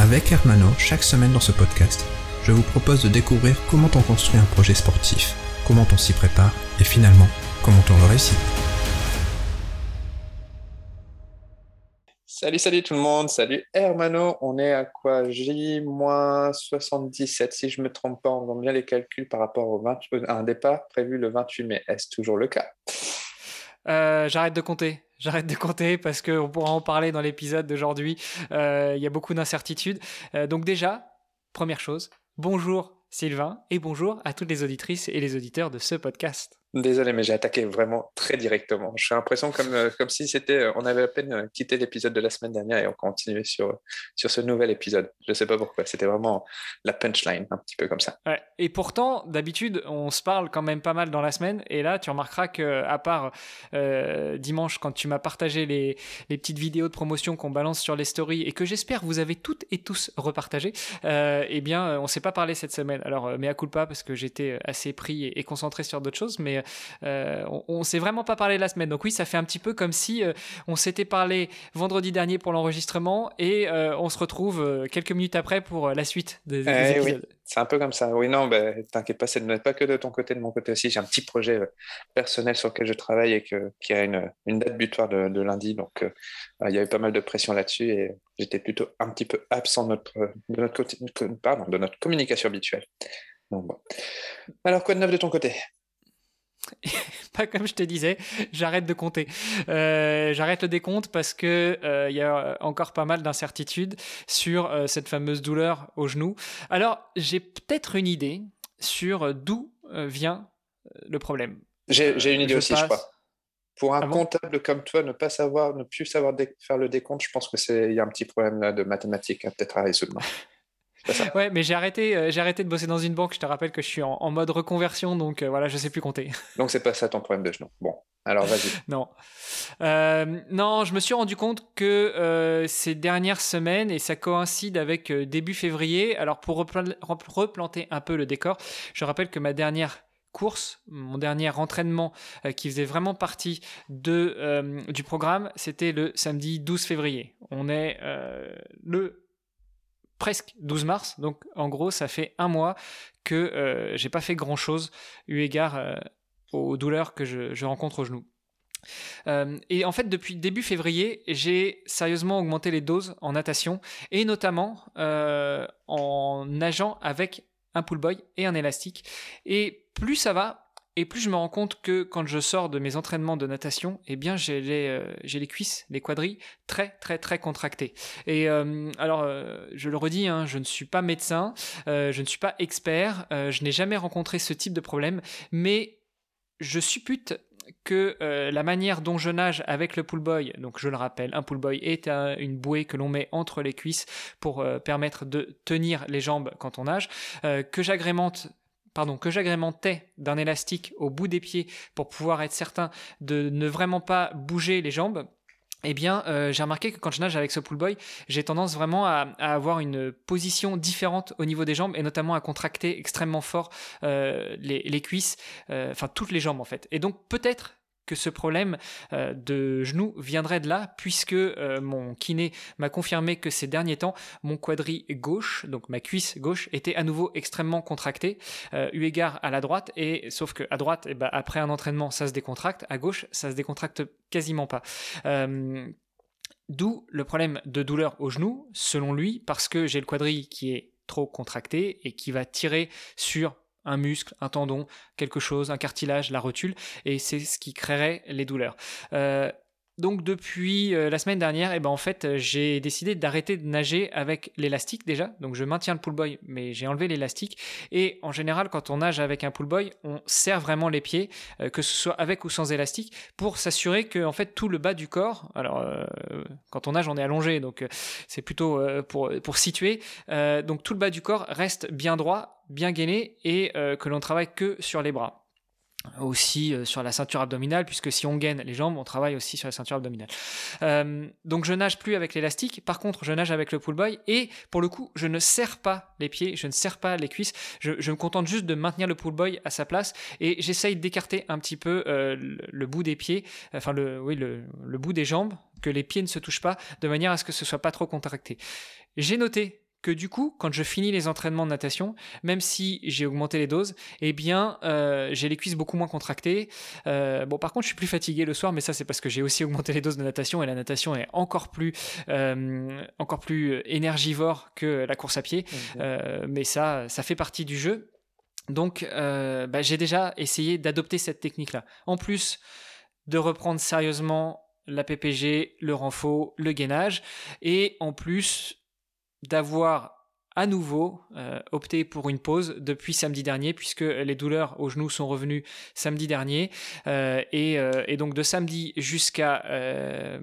Avec Hermano, chaque semaine dans ce podcast, je vous propose de découvrir comment on construit un projet sportif, comment on s'y prépare et finalement, comment on le réussit. Salut, salut tout le monde, salut Hermano, on est à quoi J-77 si je ne me trompe pas, on voit bien les calculs par rapport au 20, à un départ prévu le 28 mai. Est-ce toujours le cas? Euh, J'arrête de compter. J'arrête de compter parce qu'on pourra en parler dans l'épisode d'aujourd'hui. Euh, Il y a beaucoup d'incertitudes. Euh, donc déjà, première chose, bonjour Sylvain et bonjour à toutes les auditrices et les auditeurs de ce podcast. Désolé, mais j'ai attaqué vraiment très directement. J'ai l'impression comme, euh, comme si c'était, euh, on avait à peine euh, quitté l'épisode de la semaine dernière et on continuait sur, sur ce nouvel épisode. Je ne sais pas pourquoi, c'était vraiment la punchline, un petit peu comme ça. Et pourtant, d'habitude, on se parle quand même pas mal dans la semaine. Et là, tu remarqueras que, à part dimanche, quand tu m'as partagé les, les petites vidéos de promotion qu'on balance sur les stories et que j'espère vous avez toutes et tous repartagé, euh, eh bien, on s'est pas parlé cette semaine. Alors, coup pas parce que j'étais assez pris et, et concentré sur d'autres choses, mais euh, on, on s'est vraiment pas parlé la semaine. Donc oui, ça fait un petit peu comme si euh, on s'était parlé vendredi dernier pour l'enregistrement et euh, on se retrouve euh, quelques minutes après pour euh, la suite des, des Eh oui. épisodes. C'est un peu comme ça. Oui, non, ben, t'inquiète pas, c'est pas que de ton côté, de mon côté aussi. J'ai un petit projet euh, personnel sur lequel je travaille et que, qui a une, une date butoir de, de lundi. Donc, euh, il y avait pas mal de pression là-dessus et j'étais plutôt un petit peu absent de notre, de notre, côté- pardon, de notre communication habituelle. Donc, bon. Alors, quoi de neuf de ton côté? pas comme je te disais, j'arrête de compter. Euh, j'arrête le décompte parce que euh, il y a encore pas mal d'incertitudes sur euh, cette fameuse douleur au genou. Alors, j'ai peut-être une idée sur d'où vient le problème. J'ai une idée je aussi, je crois. Pour un Ah bon comptable comme toi, ne pas savoir, ne plus savoir faire le décompte, je pense que c'est, il y a un petit problème là de mathématiques hein, peut-être à résoudre. ça Ouais, mais j'ai arrêté, euh, j'ai arrêté de bosser dans une banque. Je te rappelle que je suis en, en mode reconversion, donc euh, voilà, je sais plus compter. Donc c'est pas ça ton problème de genou. Bon, alors vas-y. Non. Euh, non, je me suis rendu compte que ces dernières semaines, et ça coïncide avec début février, alors pour repla- rep- replanter un peu le décor, je rappelle que ma dernière course, mon dernier entraînement euh, qui faisait vraiment partie de, euh, du programme, c'était le samedi 12 février. On est euh, le presque 12 mars, donc en gros ça fait un mois que euh, j'ai pas fait grand chose eu égard euh, aux douleurs que je, rencontre au genou. Euh, et en fait, depuis début février, j'ai sérieusement augmenté les doses en natation et notamment en nageant avec un pull boy et un élastique. Et plus ça va, et plus je me rends compte que quand je sors de mes entraînements de natation, eh bien j'ai les, euh, les cuisses, les quadrilles très très très contractés. Et euh, alors, euh, je le redis, hein, je ne suis pas médecin, je ne suis pas expert, je n'ai jamais rencontré ce type de problème, mais je suppute que la manière dont je nage avec le pull boy, donc je le rappelle, un pull boy est un- une bouée que l'on met entre les cuisses pour permettre de tenir les jambes quand on nage, que j'agrémente pardon, que j'agrémentais d'un élastique au bout des pieds pour pouvoir être certain de ne vraiment pas bouger les jambes. Eh bien, euh, j'ai remarqué que quand je nage avec ce pull boy, j'ai tendance vraiment à, avoir une position différente au niveau des jambes et notamment à contracter extrêmement fort euh, les, les cuisses, euh, enfin toutes les jambes en fait. Et donc peut-être que ce problème euh, de genou viendrait de là, puisque euh, mon kiné m'a confirmé que ces derniers temps, mon quadri gauche, donc ma cuisse gauche, était à nouveau extrêmement contractée, euh, eu égard à la droite, et sauf que à droite, eh ben, après un entraînement, ça se décontracte, à gauche, ça se décontracte quasiment pas. D'où le problème de douleur au genou, selon lui, parce que j'ai le quadrille qui est trop contracté et qui va tirer sur un muscle, un tendon, quelque chose, un cartilage, la rotule, et c'est ce qui créerait les douleurs. Euh, donc depuis euh, la semaine dernière, eh ben, en fait, euh, j'ai décidé d'arrêter de nager avec l'élastique déjà. Donc je maintiens le pool boy, mais j'ai enlevé l'élastique. Et en général, quand on nage avec un pool boy, on serre vraiment les pieds, euh, que ce soit avec ou sans élastique, pour s'assurer que en fait tout le bas du corps. Alors quand on nage, on est allongé, donc c'est plutôt pour pour situer. donc tout le bas du corps reste bien droit, bien gainé, et que l'on travaille que sur les bras aussi euh, sur la ceinture abdominale, puisque si on gaine les jambes, on travaille aussi sur la ceinture abdominale. Euh, donc je nage plus avec l'élastique, par contre je nage avec le pull boy, et pour le coup je ne serre pas les pieds, je ne serre pas les cuisses, je, me contente juste de maintenir le pull boy à sa place, et j'essaye d'écarter un petit peu euh, le, bout des pieds, enfin le, oui, le, le bout des jambes, que les pieds ne se touchent pas, de manière à ce que ce soit pas trop contracté. J'ai noté que du coup, quand je finis les entraînements de natation, même si j'ai augmenté les doses, eh bien, euh, j'ai les cuisses beaucoup moins contractées. Euh, bon, par contre, je suis plus fatigué le soir, mais ça, c'est parce que j'ai aussi augmenté les doses de natation et la natation est encore plus, euh, encore plus énergivore que la course à pied. mais ça, ça fait partie du jeu. Donc, bah, j'ai déjà essayé d'adopter cette technique-là. En plus de reprendre sérieusement la PPG, le renfort, le gainage, et en plus d'avoir à nouveau euh, opté pour une pause depuis samedi dernier, puisque les douleurs au genou sont revenues samedi dernier. Euh, euh, et, donc de samedi jusqu'à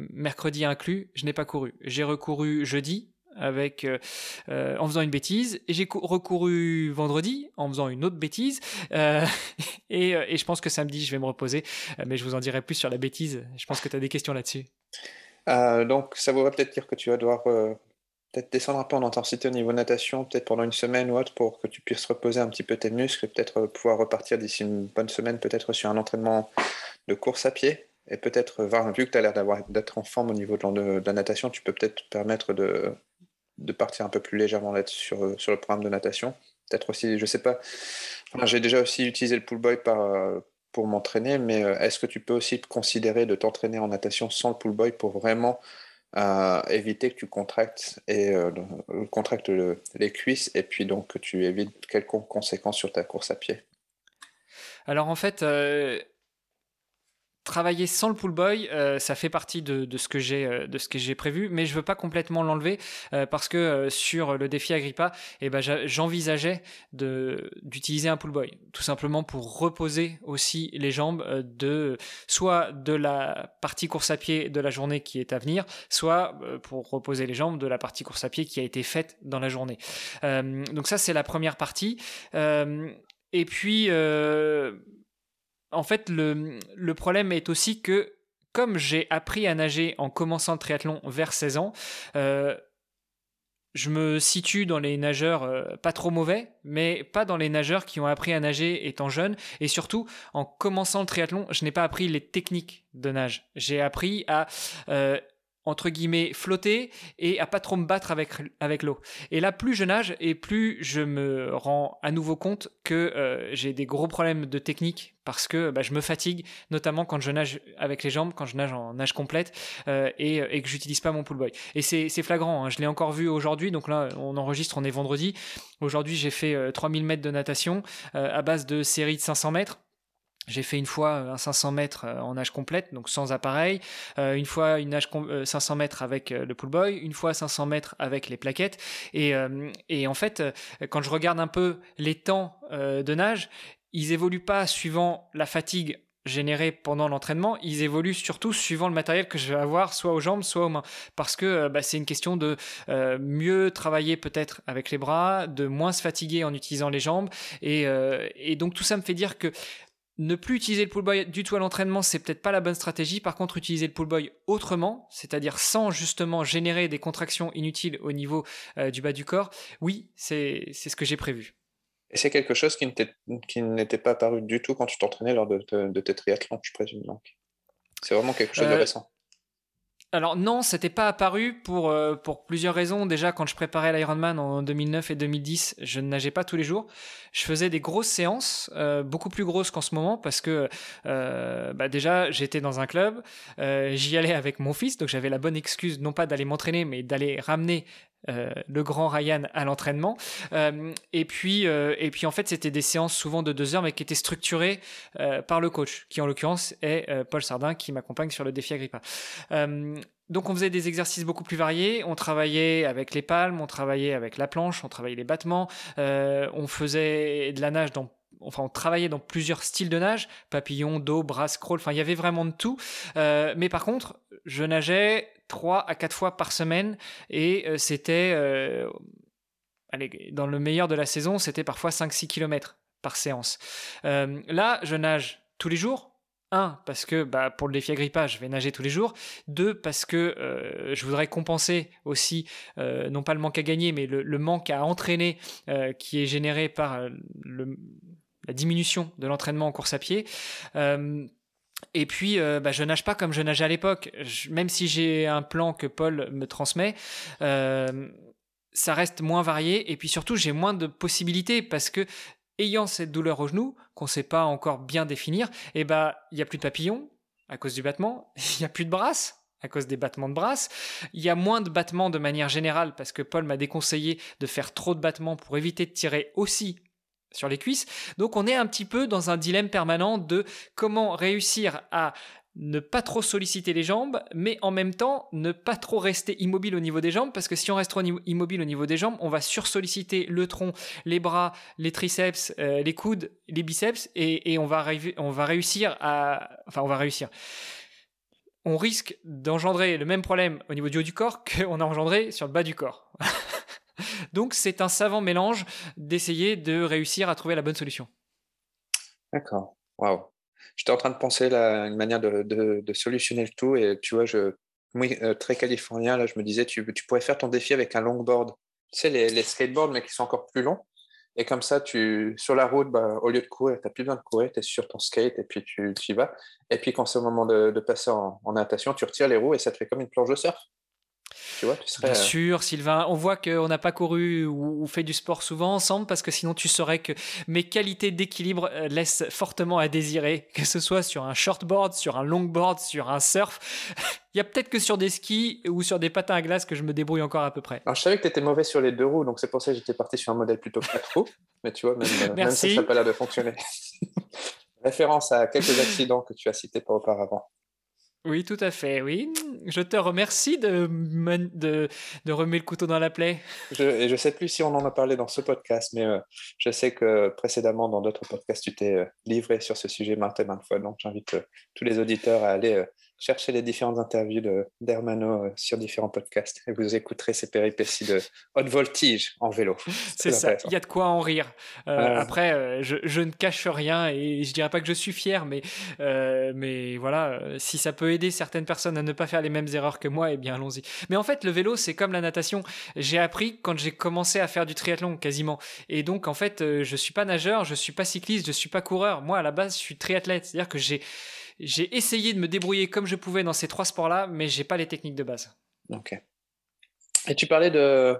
mercredi inclus, je n'ai pas couru. J'ai recouru jeudi avec en faisant une bêtise et j'ai recouru vendredi en faisant une autre bêtise et, et, je pense que samedi je vais me reposer mais je vous en dirai plus sur la bêtise je pense que tu as des questions là-dessus donc ça voudrait peut-être dire que tu vas devoir peut-être descendre un peu en intensité au niveau natation, peut-être pendant une semaine ou autre, pour que tu puisses reposer un petit peu tes muscles peut-être euh, pouvoir repartir d'ici une bonne semaine, peut-être sur un entraînement de course à pied. Et peut-être, euh, vu que tu as l'air d'être en forme au niveau de, la natation, tu peux peut-être te permettre de, de partir un peu plus légèrement là sur, euh, sur le programme de natation. Peut-être aussi, je sais pas, j'ai déjà aussi utilisé le pull boy pour m'entraîner, mais est-ce que tu peux aussi considérer de t'entraîner en natation sans le pull boy pour vraiment éviter que tu contractes, et, euh, contractes les cuisses et puis donc que tu évites quelconque conséquence sur ta course à pied. Alors en fait, euh, travailler sans le pull boy, euh, ça fait partie de, ce que j'ai euh, de ce que j'ai prévu, mais je veux pas complètement l'enlever euh, parce que sur le défi Agrippa, eh ben j'envisageais d'utiliser un pull boy, tout simplement pour reposer aussi les jambes de soit de la partie course à pied de la journée qui est à venir, soit pour reposer les jambes de la partie course à pied qui a été faite dans la journée. donc ça c'est la première partie. et puis en fait, le, problème est aussi que, comme j'ai appris à nager en commençant le triathlon vers 16 ans, euh, je me situe dans les nageurs euh, pas trop mauvais, mais pas dans les nageurs qui ont appris à nager étant jeune. Et surtout, en commençant le triathlon, je n'ai pas appris les techniques de nage. J'ai appris à euh, entre guillemets flotter et à pas trop me battre avec avec l'eau. Et là plus je nage et plus je me rends à nouveau compte que euh, j'ai des gros problèmes de technique parce que bah, je me fatigue notamment quand je nage avec les jambes, quand je nage en nage complète euh, et, et, que j'utilise pas mon pull boy. Et c'est flagrant, hein. je l'ai encore vu aujourd'hui, donc là on enregistre, on est vendredi. Aujourd'hui j'ai fait 3000 euh, mètres de natation à base de série de 500 mètres. J'ai fait une fois un 500 mètres euh, en nage complète, donc sans appareil, euh, une fois une nage 500 euh, mètres avec le pull boy, une fois 500 mètres avec les plaquettes. Et, en fait, quand je regarde un peu les temps de nage, ils évoluent pas suivant la fatigue générée pendant l'entraînement, ils évoluent surtout suivant le matériel que je vais avoir, soit aux jambes, soit aux mains. Parce que bah, c'est une question de mieux travailler peut-être avec les bras, de moins se fatiguer en utilisant les jambes. Et donc tout ça me fait dire que ne plus utiliser le pull boy du tout à l'entraînement, c'est peut-être pas la bonne stratégie. Par contre, utiliser le pull boy autrement, c'est-à-dire sans justement générer des contractions inutiles au niveau euh, du bas du corps, oui, c'est ce que j'ai prévu. Et c'est quelque chose qui n'était pas apparu du tout quand tu t'entraînais lors de, tes triathlons, je présume. C'est vraiment quelque chose de euh, récent. Alors non, c'était pas apparu pour, euh, pour plusieurs raisons. Déjà, quand je préparais l'Ironman en 2009 et 2010, je ne nageais pas tous les jours. Je faisais des grosses séances, euh, beaucoup plus grosses qu'en ce moment, parce que euh, bah déjà, j'étais dans un club, j'y allais avec mon fils, donc j'avais la bonne excuse, non pas d'aller m'entraîner, mais d'aller ramener le grand Ryan à l'entraînement. et puis, et puis en fait, c'était des séances souvent de deux heures, mais qui étaient structurées par le coach, qui en l'occurrence est Paul Sardin, qui m'accompagne sur le défi Agrippa. Donc on faisait des exercices beaucoup plus variés, on travaillait avec les palmes, on travaillait avec la planche, on travaillait les battements, on faisait de la nage dans enfin on travaillait dans plusieurs styles de nage, papillon, dos, bras, crawl, enfin il y avait vraiment de tout. Euh, mais par contre, je nageais trois à quatre fois par semaine et euh, c'était, euh, dans le meilleur de la saison, c'était parfois 5-6 km par séance. là, je nage tous les jours. Un, parce que bah, pour le défi Agrippa, je vais nager tous les jours. Deux, parce que je voudrais compenser aussi, non pas le manque à gagner, mais le manque à entraîner qui est généré par le, la diminution de l'entraînement en course à pied. Euh, et puis, euh, bah, je nage pas comme je nageais à l'époque. Même si j'ai un plan que Paul me transmet, euh, ça reste moins varié. Et puis surtout, j'ai moins de possibilités parce que, ayant cette douleur au genou, qu'on ne sait pas encore bien définir, et eh bah, il y a plus de papillons à cause du battement, il y a plus de brasses à cause des battements de brasses. Il y a moins de battements de manière générale parce que Paul m'a déconseillé de faire trop de battements pour éviter de tirer aussi sur les cuisses. Donc on est un petit peu dans un dilemme permanent de comment réussir à ne pas trop solliciter les jambes, mais en même temps ne pas trop rester immobile au niveau des jambes, parce que si on reste trop immobile au niveau des jambes, on va sursolliciter le tronc, les bras, les triceps, euh, les coudes, les biceps, et, on, va on va réussir à... Enfin, on va réussir. On risque d'engendrer le même problème au niveau du haut du corps qu'on a engendré sur le bas du corps. Donc c'est un savant mélange d'essayer de réussir à trouver la bonne solution. D'accord. Waouh. J'étais en train de penser à une manière de, solutionner le tout et tu vois, je, oui, euh, très californien, là, je me disais, tu, pourrais faire ton défi avec un longboard. Tu sais, les, skateboards, mais qui sont encore plus longs. Et comme ça, tu, sur la route, bah, au lieu de courir, tu n'as plus besoin de courir, tu es sur ton skate et puis tu, y vas. Et puis quand c'est au moment de, passer en, en, natation, tu retires les roues et ça te fait comme une planche de surf. Tu vois, Bien euh, sûr, Sylvain. On voit qu'on n'a pas couru ou, fait du sport souvent ensemble parce que sinon tu saurais que mes qualités d'équilibre euh, laissent fortement à désirer, que ce soit sur un shortboard, sur un longboard, sur un surf. Il y a peut-être que sur des skis ou sur des patins à glace que je me débrouille encore à peu près. Alors, je savais que tu étais mauvais sur les deux roues, donc c'est pour ça que j'étais parti sur un modèle plutôt quatre roues. Mais tu vois, même, même ça, ça n'a pas l'air de fonctionner. Référence à quelques accidents que tu as cités pas auparavant. Oui, tout à fait, oui. Je te remercie de, de, de le couteau dans la plaie. Je, et je ne sais plus si on en a parlé dans ce podcast, mais euh, je sais que précédemment, dans d'autres podcasts, tu t'es euh, livré sur ce sujet maintes et maintes fois. Donc, j'invite euh, tous les auditeurs à aller cherchez les différentes interviews d'Hermano euh, sur différents podcasts et vous écouterez ces péripéties de haute voltige en vélo. C'est ça, il y a de quoi en rire. Euh, après, euh, je, ne cache rien et je dirais pas que je suis fier, mais, mais voilà, si ça peut aider certaines personnes à ne pas faire les mêmes erreurs que moi, eh bien allons-y. Mais en fait, le vélo, c'est comme la natation. J'ai appris quand j'ai commencé à faire du triathlon quasiment. Et donc, en fait, je suis pas nageur, je suis pas cycliste, je suis pas coureur. Moi, à la base, je suis triathlète. C'est-à-dire que j'ai j'ai essayé de me débrouiller comme je pouvais dans ces trois sports-là, mais j'ai pas les techniques de base. Ok. Et tu parlais de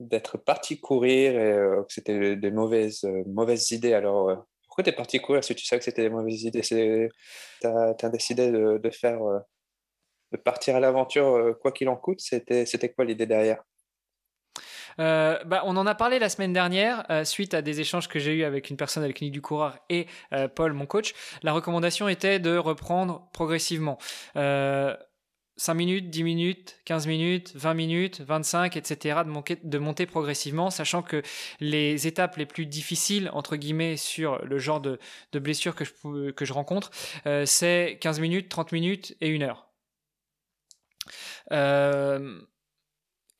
d'être parti courir et euh, que c'était des mauvaises, euh, mauvaises idées. Alors, euh, pourquoi tu es parti courir? Si tu sais que c'était des mauvaises idées? Tu as, décidé de, de faire, de partir à l'aventure quoi qu'il en coûte? C'était quoi l'idée derrière? Euh, bah, on en a parlé la semaine dernière, euh, suite à des échanges que j'ai eus avec une personne clinique du coureur et euh, Paul, mon coach. La recommandation était de reprendre progressivement. 5 minutes, 10 minutes, 15 minutes, 20 minutes, 25, etc., de, monter, progressivement, sachant que les étapes les plus difficiles, entre guillemets, sur le genre de, blessure que je, rencontre, c'est 15 minutes, 30 minutes et 1 heure.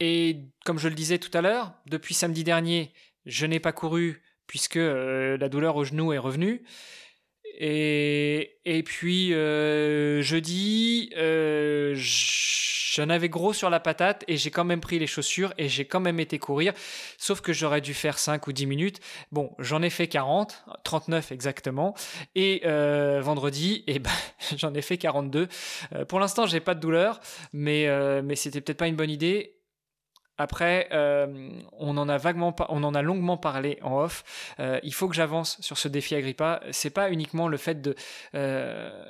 Et comme je le disais tout à l'heure, depuis samedi dernier, je n'ai pas couru puisque euh, la douleur au genou est revenue. Et, et puis euh, jeudi, euh, j'en avais gros sur la patate et j'ai quand même pris les chaussures et j'ai quand même été courir. Sauf que j'aurais dû faire 5 ou 10 minutes. Bon, j'en ai fait 40, 39 exactement. Et vendredi, eh ben, j'en ai fait 42. pour l'instant, j'ai pas de douleur, mais, mais c'était peut-être pas une bonne idée. Après, euh, on en a vaguement, on en a longuement parlé en off. Euh, il faut que j'avance sur ce défi Agrippa. C'est pas uniquement le fait de, euh,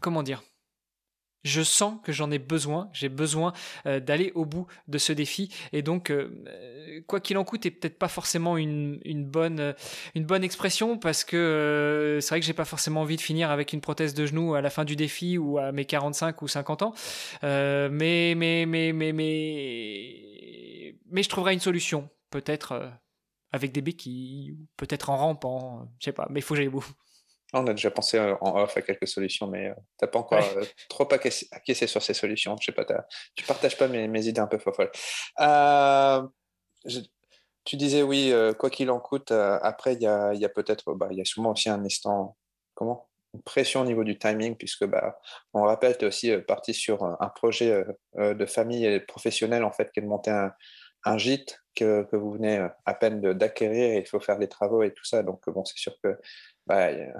comment dire, je sens que j'en ai besoin, j'ai besoin euh, d'aller au bout de ce défi. Et donc, euh, euh, quoi qu'il en coûte, est peut-être pas forcément une, bonne, expression parce que c'est vrai que j'ai pas forcément envie de finir avec une prothèse de genou à la fin du défi ou à mes 45 ou 50 ans. mais, mais, mais, mais, mais, mais je trouverai une solution, peut-être avec des béquilles, peut-être en rampant, je sais pas, mais il faut que j'aille au bout. On a déjà pensé euh, en off à quelques solutions, mais euh, tu n'as pas encore euh, trop acquiescé, sur ces solutions. Je sais pas, tu partages pas mes, idées un peu folles. tu disais oui, quoi qu'il en coûte. après, il y a, peut-être, bah, il y a souvent aussi un instant, comment? Une pression au niveau du timing, puisque bah, on rappelle, tu es aussi parti sur un projet de famille et professionnel en fait, qui est de monter un, gîte que, vous venez à peine d'acquérir et il faut faire les travaux et tout ça. Donc bon, c'est sûr que bah, euh,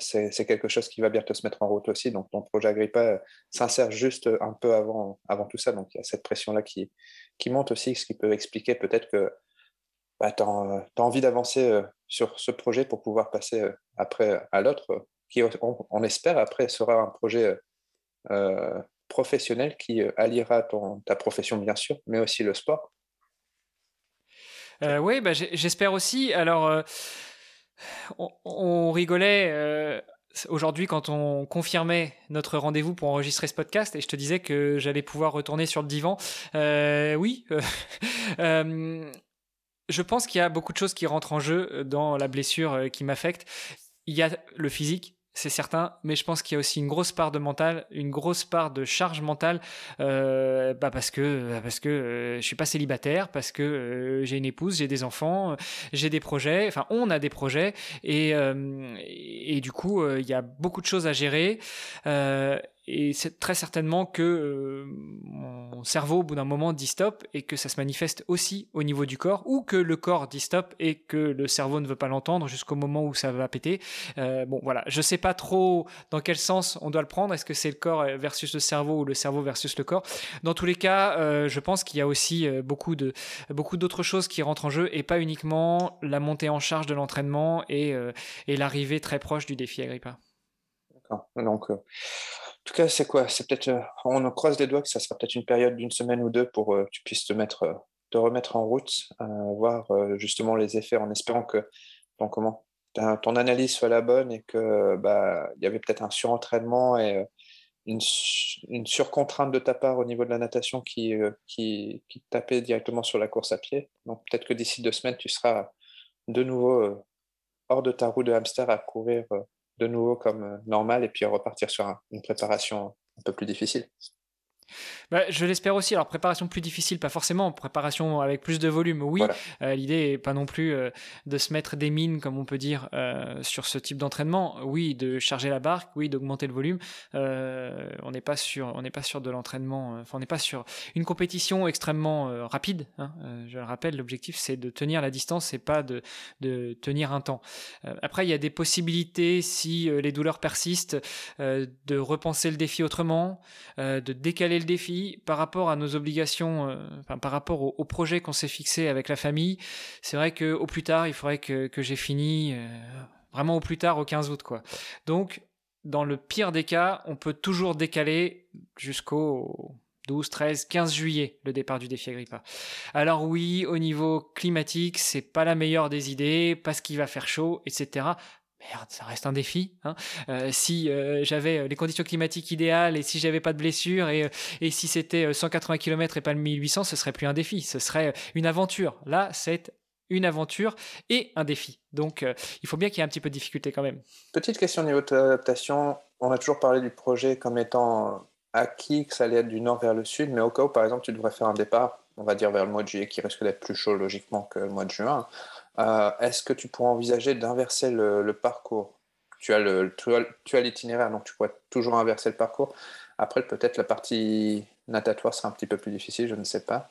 c'est quelque chose qui va bientôt se mettre en route aussi. Donc, ton projet Agrippa euh, s'insère juste un peu avant, avant tout ça. Donc, il y a cette pression-là qui, qui monte aussi, ce qui peut expliquer peut-être que bah, tu as, envie d'avancer euh, sur ce projet pour pouvoir passer après à l'autre, qui, on, espère, après sera un projet professionnel qui alliera ton, ta profession, bien sûr, mais aussi le sport. oui, bah, j'espère aussi. Alors on, rigolait euh, aujourd'hui quand on confirmait notre rendez-vous pour enregistrer ce podcast et je te disais que j'allais pouvoir retourner sur le divan. Euh, oui. Euh, je pense qu'il y a beaucoup de choses qui rentrent en jeu dans la blessure qui m'affecte. Il y a le physique, c'est certain, mais je pense qu'il y a aussi une grosse part de mental, une grosse part de charge mentale, euh, bah parce que parce que euh, je suis pas célibataire, parce que euh, j'ai une épouse, j'ai des enfants, j'ai des projets, enfin on a des projets et et du coup il y a beaucoup de choses à gérer et c'est très certainement que euh, mon cerveau, au bout d'un moment, dit stop et que ça se manifeste aussi au niveau du corps, ou que le corps dit stop et que le cerveau ne veut pas l'entendre jusqu'au moment où ça va péter. Euh, bon, voilà, je sais pas trop dans quel sens on doit le prendre. Est-ce que c'est le corps versus le cerveau ou le cerveau versus le corps? Dans tous les cas, euh, je pense qu'il y a aussi beaucoup de beaucoup d'autres choses qui rentrent en jeu et pas uniquement la montée en charge de l'entraînement et, et l'arrivée très proche du défi Agrippa. D'accord. Donc tout cas, c'est quoi? C'est peut-être, euh, on croise les doigts que ça sera peut-être une période d'une semaine ou deux pour euh, que tu puisses te mettre, euh, te remettre en route, voir justement les effets, en espérant que ton analyse soit la bonne et que bah il y avait peut-être un surentraînement et une, surcontrainte de ta part au niveau de la natation qui tapait directement sur la course à pied. Donc peut-être que d'ici deux semaines, tu seras de nouveau hors de ta roue de hamster à courir de nouveau comme euh, normal et puis repartir sur une préparation un peu plus difficile. Bah, je l'espère aussi. Alors, préparation plus difficile, pas forcément. Préparation avec plus de volume, oui. Euh, l'idée n'est pas non plus euh, de se mettre des mines, comme on peut dire, euh, sur ce type d'entraînement. Oui, de charger la barque, oui, d'augmenter le volume. on n'est pas sur, on n'est pas sur de l'entraînement. Enfin, on n'est pas sur une compétition extrêmement rapide. Hein. je le rappelle, l'objectif c'est de tenir la distance et pas de, de tenir un temps. après, il y a des possibilités si les douleurs persistent de repenser le défi autrement, de décaler le défi par rapport à nos obligations, euh, par rapport au, projet qu'on s'est fixé avec la famille, c'est vrai qu'au plus tard, il faudrait que, j'ai fini euh, vraiment au plus tard, au 15 août. Quoi. Donc, dans le pire des cas, on peut toujours décaler jusqu'au 12, 13, 15 juillet le départ du défi Agrippa. Alors oui, au niveau climatique, c'est pas la meilleure des idées parce qu'il va faire chaud, etc merde, ça reste un défi. Hein. Euh, si euh, j'avais euh, les conditions climatiques idéales et si j'avais pas de blessures et, si c'était 180 km et pas le 1800, ce serait plus un défi, ce serait une aventure. Là, c'est une aventure et un défi. Donc, il faut bien qu'il y ait un petit peu de difficulté quand même. Petite question au niveau de l'adaptation. On a toujours parlé du projet comme étant acquis, que ça allait être du nord vers le sud, mais au cas où, par exemple, tu devrais faire un départ, on va dire vers le mois de juillet, qui risque d'être plus chaud logiquement que le mois de juin. Euh, est-ce que tu pourrais envisager d'inverser le, parcours? Tu as l'itinéraire, donc tu pourrais toujours inverser le parcours. Après, peut-être la partie natatoire sera un petit peu plus difficile, je ne sais pas.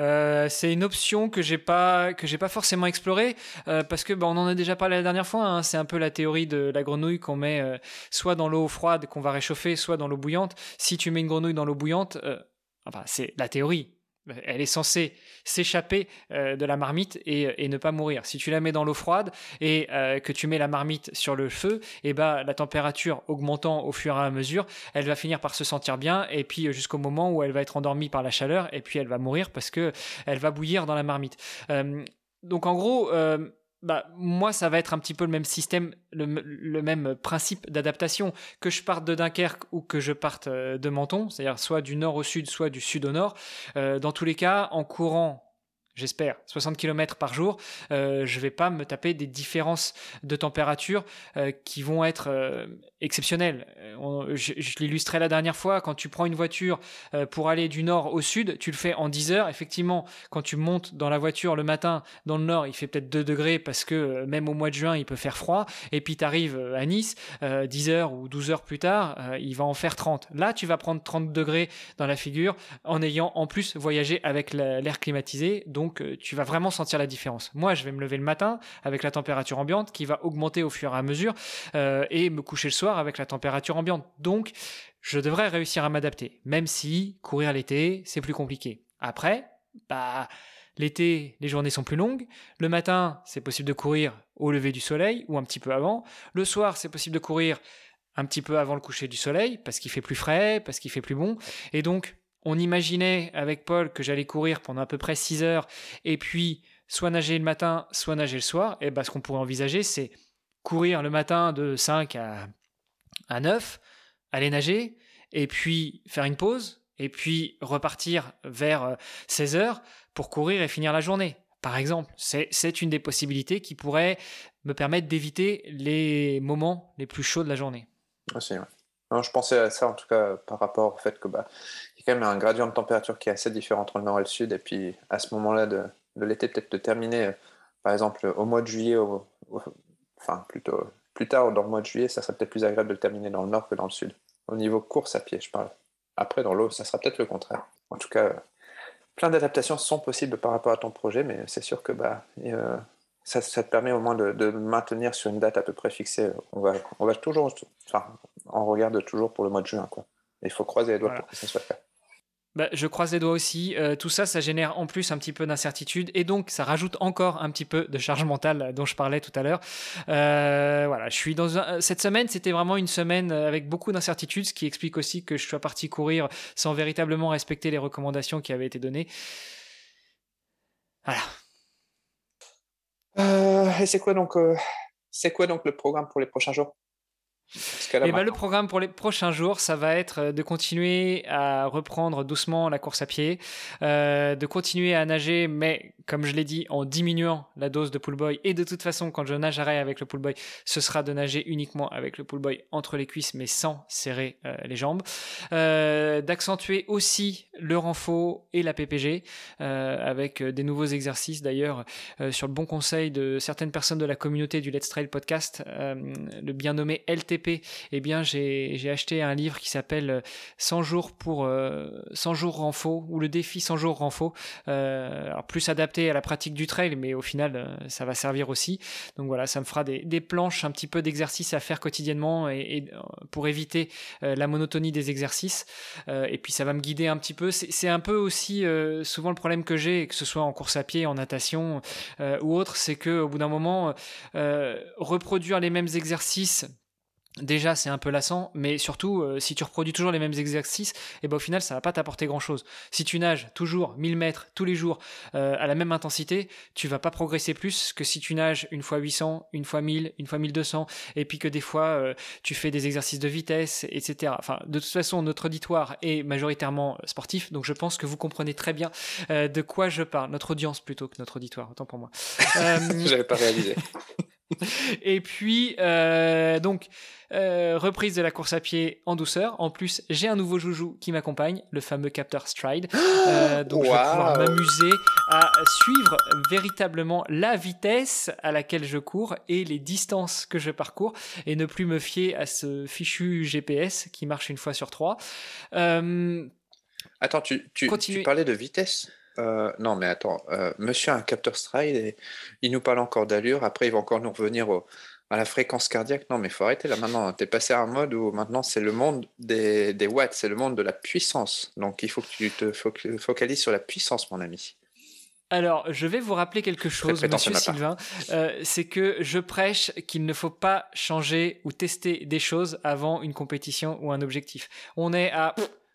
Euh, c'est une option que j'ai pas que j'ai pas forcément explorée euh, parce que bah, on en a déjà parlé la dernière fois. Hein. c'est un peu la théorie de la grenouille qu'on met soit dans l'eau froide qu'on va réchauffer, soit dans l'eau bouillante. Si tu mets une grenouille dans l'eau bouillante, enfin c'est la théorie elle est censée s'échapper euh, de la marmite et, ne pas mourir. Si tu la mets dans l'eau froide et euh, que tu mets la marmite sur le feu, et eh ben, la température augmentant au fur et à mesure, elle va finir par se sentir bien et puis jusqu'au moment où elle va être endormie par la chaleur et puis elle va mourir parce que elle va bouillir dans la marmite. Euh, donc en gros, bah, moi, ça va être un petit peu le même système, le, même principe d'adaptation. Que je parte de Dunkerque ou que je parte euh, de Menton, c'est-à-dire soit du nord au sud, soit du sud au nord. Euh, dans tous les cas, en courant j'espère, 60 km par jour, euh, je ne vais pas me taper des différences de température euh, qui vont être euh, exceptionnelles. je, l'illustrais la dernière fois, quand tu prends une voiture pour aller du nord au sud, tu le fais en 10 heures. Effectivement, quand tu montes dans la voiture le matin dans le nord, il fait peut-être 2 degrés parce que même au mois de juin, il peut faire froid. Et puis tu arrives à Nice, 10 heures ou 12 heures plus tard, il va en faire 30. Là, tu vas prendre 30 degrés dans la figure en ayant en plus voyagé avec l'air climatisé. Donc, donc euh, tu vas vraiment sentir la différence. Moi, je vais me lever le matin avec la température ambiante qui va augmenter au fur et à mesure euh, et me coucher le soir avec la température ambiante. Donc, je devrais réussir à m'adapter, même si courir l'été, c'est plus compliqué. Après, bah, L'été, les journées sont plus longues. Le matin, c'est possible de courir au lever du soleil ou un petit peu avant. Le soir, c'est possible de courir un petit peu avant le coucher du soleil parce qu'il fait plus frais, parce qu'il fait plus bon. Et donc, on imaginait avec Paul que j'allais courir pendant à peu près 6 heures et puis soit nager le matin, soit nager le soir. Et ben, ce qu'on pourrait envisager, c'est courir le matin de 5 à, à 9, aller nager, et puis faire une pause, et puis repartir vers 16 euh, heures pour courir et finir la journée. Par exemple, c'est une des possibilités qui pourrait me permettre d'éviter les moments les plus chauds de la journée. Aussi, je pensais à ça en tout cas par rapport au fait que bah, quand même un gradient de température qui est assez différent entre le nord et le sud. Et puis à ce moment-là de, l'été, peut-être de terminer, euh, par exemple, au mois de juillet, enfin plutôt plus tard dans le mois de juillet, ça serait peut-être plus agréable de le terminer dans le nord que dans le sud. Au niveau course à pied, je parle. Après, dans l'eau, ça sera peut-être le contraire. En tout cas, plein d'adaptations sont possibles par rapport à ton projet, mais c'est sûr que bah, euh, ça, te permet au moins de, maintenir sur une date à peu près fixée. On va, on va toujours, enfin, on regarde toujours pour le mois de juin. Quoi. Il faut croiser les doigts pour que ça soit fait. Bah, je croise les doigts aussi. Euh, tout ça, ça génère en plus un petit peu d'incertitude et donc ça rajoute encore un petit peu de charge mentale dont je parlais tout à l'heure. Euh, voilà, je suis dans cette semaine, c'était vraiment une semaine avec beaucoup d'incertitudes, ce qui explique aussi que je sois parti courir sans véritablement respecter les recommandations qui avaient été données. Voilà. Euh, et c'est quoi c'est quoi donc le programme pour les prochains jours? Et ben, le programme pour les prochains jours, ça va être euh, de continuer à reprendre doucement la course à pied, euh, de continuer à nager, mais comme je l'ai dit, en diminuant la dose de pull boy. Et de toute façon, quand je nagerai avec le pull boy, ce sera de nager uniquement avec le pull boy entre les cuisses, mais sans serrer euh, les jambes. D'accentuer aussi le renfort et la PPG avec des nouveaux exercices. D'ailleurs, sur le bon conseil de certaines personnes de la communauté du Let's Trail podcast, le bien nommé LT eh bien, j'ai acheté un livre qui s'appelle 100 jours pour 100 euh, jours renfo ou le défi 100 jours renfo. Euh, plus adapté à la pratique du trail, mais au final, euh, ça va servir aussi. Donc voilà, ça me fera des, planches, un petit peu d'exercice à faire quotidiennement et, pour éviter la monotonie des exercices. et puis ça va me guider un petit peu. C'est un peu aussi souvent le problème que j'ai, que ce soit en course à pied, en natation ou autre, c'est que au bout d'un moment, reproduire les mêmes exercices Déjà, c'est un peu lassant, mais surtout, euh, si tu reproduis toujours les mêmes exercices, et eh ben, au final, ça va pas t'apporter grand chose. Si tu nages toujours 1000 mètres tous les jours euh, à la même intensité, tu vas pas progresser plus que si tu nages une fois 800, une fois 1000, une fois 1200, et puis que des fois, euh, tu fais des exercices de vitesse, etc. Enfin, de toute façon, notre auditoire est majoritairement sportif, donc je pense que vous comprenez très bien de quoi je parle. Notre audience plutôt que notre auditoire, autant pour moi. J'avais pas réalisé. et puis, donc, euh, reprise de la course à pied en douceur. En plus, j'ai un nouveau joujou qui m'accompagne, le fameux capteur Stride. Euh, donc, je vais pouvoir m'amuser à suivre véritablement la vitesse à laquelle je cours et les distances que je parcours et ne plus me fier à ce fichu GPS qui marche une fois sur trois. Euh, attends, tu, tu, tu, parlais de vitesse? Non, mais attends, monsieur a un capteur stride et il nous parle encore d'allure. Après, il va encore nous revenir au, à la fréquence cardiaque. Non, mais il faut arrêter là maintenant. Tu es passé à un mode où maintenant c'est le monde des, des watts, c'est le monde de la puissance. Donc il faut que tu te focalises sur la puissance, mon ami. Alors, je vais vous rappeler quelque chose, monsieur Sylvain. Euh, c'est que je prêche qu'il ne faut pas changer ou tester des choses avant une compétition ou un objectif. On est à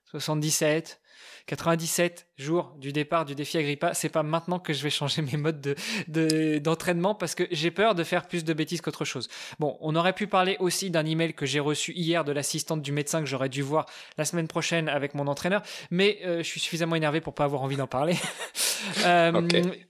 77, 97 jours du départ du défi Agrippa, c'est pas maintenant que je vais changer mes modes de, d'entraînement parce que j'ai peur de faire plus de bêtises qu'autre chose. Bon, on aurait pu parler aussi d'un email que j'ai reçu hier de l'assistante du médecin que j'aurais dû voir la semaine prochaine avec mon entraîneur, mais euh, je suis suffisamment énervé pour pas avoir envie d'en parler. Euh,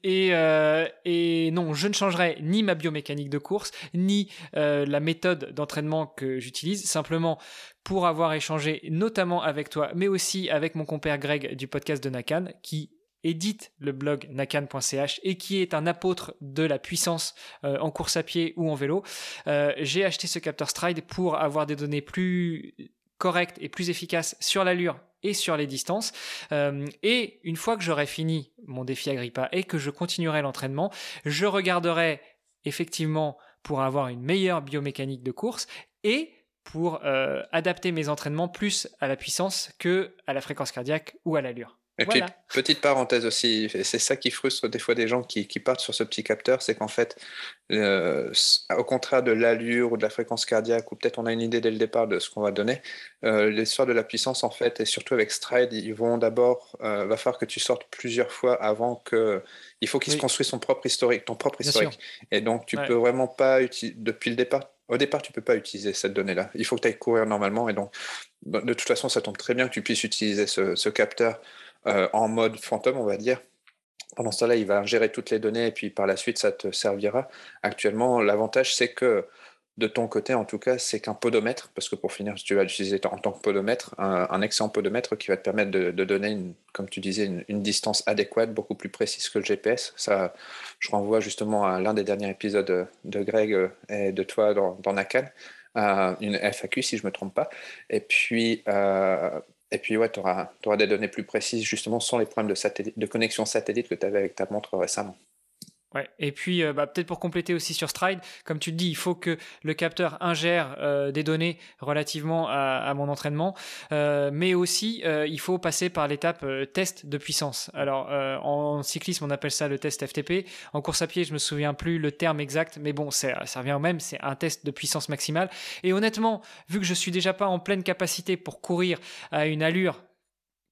et, euh, et non, je ne changerai ni ma biomécanique de course, ni la méthode d'entraînement que j'utilise. Simplement, pour avoir échangé notamment avec toi, mais aussi avec mon compère Greg du podcast de Nakan, qui édite le blog nakan.ch et qui est un apôtre de la puissance euh, en course à pied ou en vélo. Euh, j'ai acheté ce capteur Stride pour avoir des données plus correctes et plus efficaces sur l'allure et sur les distances. Euh, et une fois que j'aurai fini mon défi Agrippa et que je continuerai l'entraînement, je regarderai effectivement pour avoir une meilleure biomécanique de course et pour euh, adapter mes entraînements plus à la puissance que à la fréquence cardiaque ou à l'allure. Et puis, petite parenthèse aussi, c'est ça qui frustre des fois des gens qui, partent sur ce petit capteur, c'est qu'en fait, euh, au contraire de l'allure ou de la fréquence cardiaque, ou peut-être on a une idée dès le départ de ce qu'on va donner, euh, l'histoire de la puissance, en fait, et surtout avec Stride, ils vont d'abord, euh, va falloir que tu sortes plusieurs fois avant que. Il faut qu'il se construise son propre historique, ton propre historique. Et donc, tu peux vraiment pas, depuis le départ, au départ, tu peux pas utiliser cette donnée-là. Il faut que tu ailles courir normalement. Et donc, de toute façon, ça tombe très bien que tu puisses utiliser ce, capteur euh, en mode fantôme, on va dire. Pendant ce temps-là, il va ingérer toutes les données et puis par la suite, ça te servira. Actuellement, l'avantage, c'est que de ton côté, en tout cas, c'est qu'un podomètre, parce que pour finir, tu vas l'utiliser en tant que podomètre, un, excellent podomètre qui va te permettre de, donner, une, comme tu disais, une, distance adéquate, beaucoup plus précise que le GPS. Je renvoie justement à l'un des derniers épisodes de Greg euh, et de toi dans, dans euh, une FAQ si je ne me trompe pas. Et puis, euh, et tu auras, des données plus précises justement sans les problèmes de, de connexion satellite que tu avais avec ta montre récemment. Ouais. Et puis, euh, bah, peut-être pour compléter aussi sur Stride, comme tu le dis, il faut que le capteur ingère euh, des données relativement à, mon entraînement, euh, mais aussi il faut passer par l'étape test de puissance. Alors, en cyclisme, on appelle ça le test FTP. En course à pied, je me souviens plus le terme exact, mais bon, ça revient au même. C'est un test de puissance maximale. Et honnêtement, vu que je suis déjà pas en pleine capacité pour courir à une allure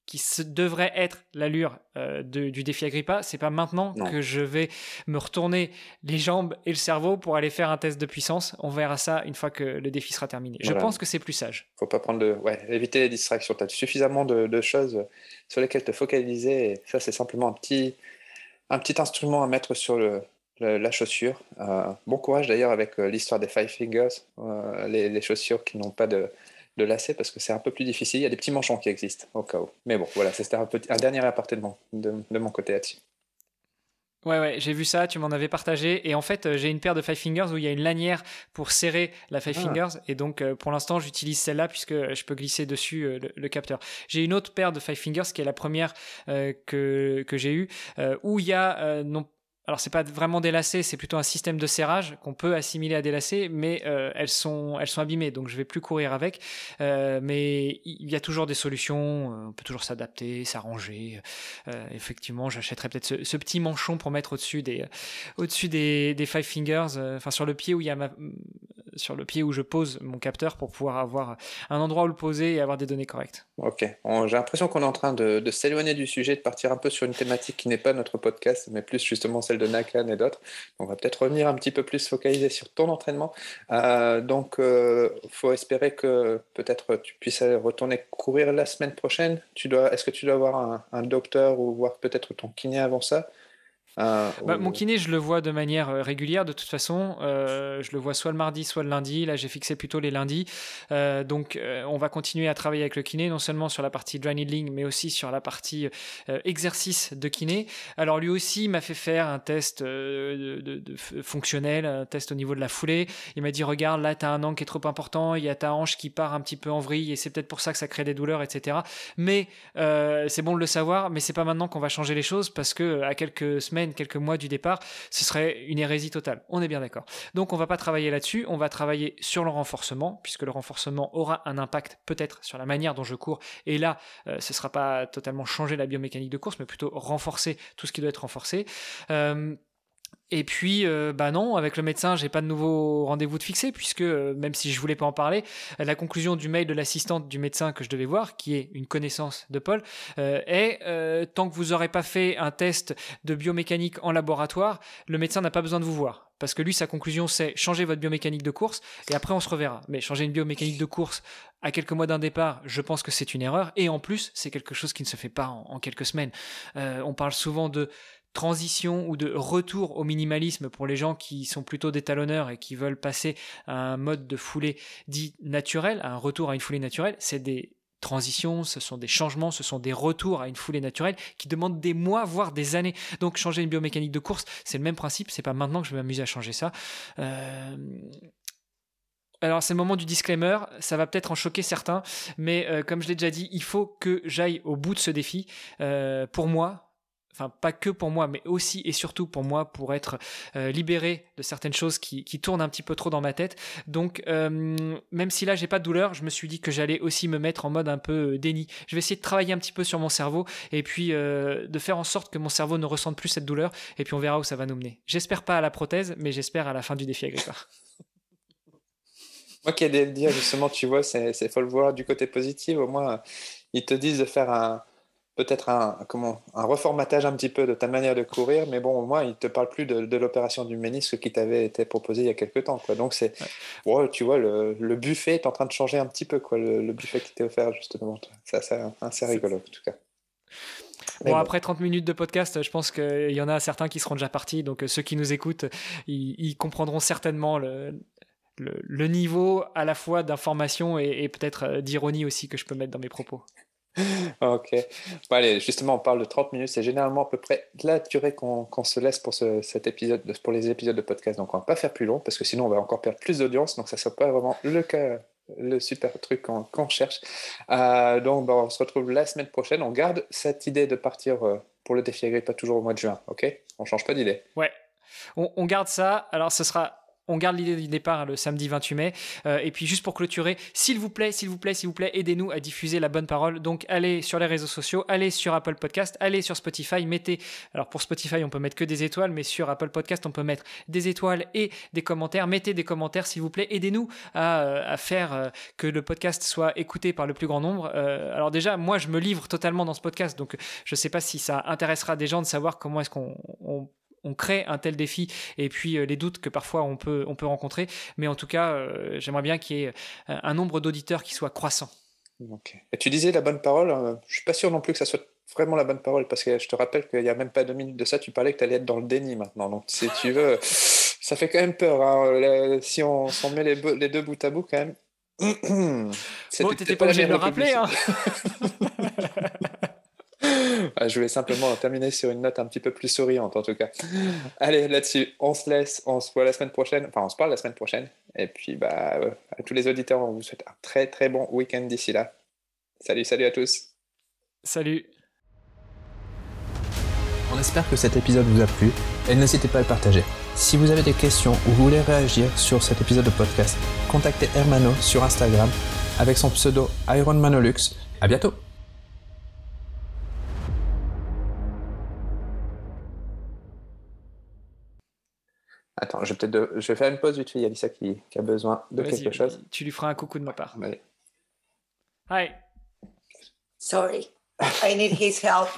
qui devrait être l'allure euh, du défi Agrippa, c'est pas maintenant que je vais me retourner les jambes et le cerveau pour aller faire un test de puissance. On verra ça une fois que le défi sera terminé. Je pense que c'est plus sage. Faut pas prendre de, ouais, éviter les distractions. Tu as suffisamment de, choses sur lesquelles te focaliser. Et ça, c'est simplement un petit, un petit instrument à mettre sur le, la chaussure. Euh, bon courage d'ailleurs avec euh, l'histoire des Five Fingers, les, chaussures qui n'ont pas de de lacets parce que c'est un peu plus difficile. Il y a des petits manchons qui existent au cas où. Mais bon, voilà, c'était un, un dernier aparté de mon, de, mon côté là-dessus. Ouais, ouais, j'ai vu ça, tu m'en avais partagé. Et en fait, euh, j'ai une paire de Five Fingers où il y a une lanière pour serrer la Five ah. Fingers. Et donc, euh, pour l'instant, j'utilise celle-là puisque je peux glisser dessus euh, le, capteur. J'ai une autre paire de Five Fingers qui est la première que, que j'ai eue où il y a non alors c'est pas vraiment des lacets, c'est plutôt un système de serrage qu'on peut assimiler à des lacets, mais euh, elles sont elles sont abîmées, donc je vais plus courir avec. Euh, mais il y a toujours des solutions, euh, on peut toujours s'adapter, s'arranger. effectivement, j'achèterais peut-être ce, petit manchon pour mettre au-dessus des au-dessus des, des five fingers, enfin sur le pied où il y a ma, sur le pied où je pose mon capteur pour pouvoir avoir un endroit où le poser et avoir des données correctes. Ok, j'ai l'impression qu'on est en train de, s'éloigner du sujet, de partir un peu sur une thématique qui n'est pas notre podcast, mais plus justement celle de Nakan et d'autres. On va peut-être revenir un petit peu plus focalisé sur ton entraînement. Euh, donc, il euh, faut espérer que peut-être tu puisses retourner courir la semaine prochaine. Est-ce que tu dois avoir un docteur ou voir peut-être ton kiné avant ça? Euh, bah, mon kiné, je le vois de manière euh, régulière de toute façon. Euh, je le vois soit le mardi, soit le lundi. Là, j'ai fixé plutôt les lundis. donc, on va continuer à travailler avec le kiné, non seulement sur la partie dry needling, mais aussi sur la partie exercice de kiné. Alors, lui aussi m'a fait faire un test de, fonctionnel, un test au niveau de la foulée. Il m'a dit regarde, là, tu as un angle qui est trop important, il y a ta hanche qui part un petit peu en vrille, et c'est peut-être pour ça que ça crée des douleurs, etc. Mais c'est bon de le savoir, mais c'est pas maintenant qu'on va changer les choses parce que à quelques semaines quelques mois du départ, ce serait une hérésie totale. On est bien d'accord. Donc on va pas travailler là-dessus, on va travailler sur le renforcement, puisque le renforcement aura un impact peut-être sur la manière dont je cours. Et là, euh, ce sera pas totalement changer la biomécanique de course, mais plutôt renforcer tout ce qui doit être renforcé. Euh, et puis, euh, bah non, avec le médecin, j'ai pas de nouveau rendez-vous de fixé, puisque euh, même si je voulais pas en parler, la conclusion du mail de l'assistante du médecin que je devais voir, qui est une connaissance de Paul, euh, est tant que vous aurez pas fait un test de biomécanique en laboratoire, le médecin n'a pas besoin de vous voir. Parce que lui, sa conclusion, c'est changer votre biomécanique de course et après on se reverra. Mais changer une biomécanique de course à quelques mois d'un départ, je pense que c'est une erreur. Et en plus, c'est quelque chose qui ne se fait pas en quelques semaines. on parle souvent de transition ou de retour au minimalisme pour les gens qui sont plutôt des talonneurs et qui veulent passer à un mode de foulée dit naturel, à un retour à une foulée naturelle, c'est des transitions, ce sont des changements, ce sont des retours à une foulée naturelle qui demandent des mois, voire des années. Donc changer une biomécanique de course, c'est le même principe, c'est pas maintenant que je vais m'amuser à changer ça. Euh, alors c'est le moment du disclaimer, ça va peut-être en choquer certains, mais euh, comme je l'ai déjà dit, il faut que j'aille au bout de ce défi. Euh, pour moi, enfin pas que pour moi, mais aussi et surtout pour moi, pour être euh, libéré de certaines choses qui, tournent un petit peu trop dans ma tête. Donc euh, même si là j'ai pas de douleur, je me suis dit que j'allais aussi me mettre en mode un peu euh, déni. Je vais essayer de travailler un petit peu sur mon cerveau et puis de faire en sorte que mon cerveau ne ressente plus cette douleur et puis on verra où ça va nous mener. J'espère pas à la prothèse, mais j'espère à la fin du défi Agrippa. Moi qui ai de dire justement, tu vois, c'est faut le voir du côté positif. Au moins, ils te disent de faire un, peut-être un, comment, un reformatage un petit peu de ta manière de courir, mais bon, au moins, il ne te parle plus de, l'opération du ménisque qui t'avait été proposée il y a quelques temps. Quoi. Donc, c'est, tu vois, le, buffet est en train de changer un petit peu, quoi, le, buffet qui t'est offert, justement. C'est assez, rigolo, en tout cas. Bon, après 30 minutes de podcast, je pense qu'il y en a certains qui seront déjà partis, donc euh, ceux qui nous écoutent, ils, comprendront certainement le, le, niveau à la fois d'information et peut-être euh, d'ironie aussi que je peux mettre dans mes propos. Ok. Bon, allez, justement, on parle de 30 minutes. C'est généralement à peu près la durée qu'on se laisse pour, cet épisode, pour les épisodes de podcast. Donc, on va pas faire plus long parce que sinon, on va encore perdre plus d'audience. Donc, ça ne sera pas vraiment le super truc qu'on cherche. Euh, donc, on se retrouve la semaine prochaine. On garde cette idée de partir euh, pour le défi pas toujours au mois de juin. Ok? On change pas d'idée. Ouais. On garde ça. Alors, ce sera on garde l'idée du départ le samedi 28 mai. Euh, et puis juste pour clôturer, s'il vous plaît, s'il vous plaît, s'il vous plaît, aidez-nous à diffuser la bonne parole. Donc allez sur les réseaux sociaux, allez sur Apple Podcast, allez sur Spotify, mettez. Alors pour Spotify, on peut mettre que des étoiles, mais sur Apple Podcast, on peut mettre des étoiles et des commentaires. Mettez des commentaires, s'il vous plaît. Aidez-nous à, euh, faire euh, que le podcast soit écouté par le plus grand nombre. alors déjà, moi, je me livre totalement dans ce podcast, donc je ne sais pas si ça intéressera des gens de savoir comment est-ce qu'on on crée un tel défi et puis euh, les doutes que parfois on peut, on peut rencontrer. Mais en tout cas, euh, j'aimerais bien qu'il y ait euh, un nombre d'auditeurs qui soit croissant. Et tu disais la bonne parole, je suis pas sûr non plus que ça soit vraiment la bonne parole parce que je te rappelle qu'il n'y a même pas deux minutes de ça, tu parlais que tu allais être dans le déni maintenant. Donc si tu veux, ça fait quand même peur. Hein. Si on, met les, les, deux bout à bout quand même. bon, t'étais pas obligé de le rappeler. Hein. Ah, je voulais simplement terminer sur une note un petit peu plus souriante en tout cas. Allez, là-dessus, on se laisse, on se voit la semaine prochaine, enfin on se parle la semaine prochaine. Et puis bah, à tous les auditeurs, on vous souhaite un très très bon week-end d'ici là. Salut, salut à tous. Salut. On espère que cet épisode vous a plu et n'hésitez pas à le partager. Si vous avez des questions ou vous voulez réagir sur cet épisode de podcast, contactez Hermano sur Instagram avec son pseudo IronManolux. À bientôt Attends, je vais peut-être je vais faire une pause vite fait. Il y a Lisa qui, qui a besoin de quelque chose. Tu lui feras un coucou de ma part. Allez. Hi. Sorry, I need his help.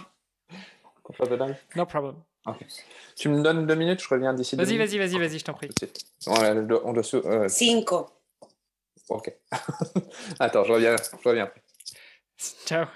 No problem. Tu me donnes deux minutes, je reviens d'ici. Vas-y, vas-y, vas-y, vas-y, je t'en prie. on doit, on euh... Cinco. Ok. Attends, je reviens, je reviens. Ciao.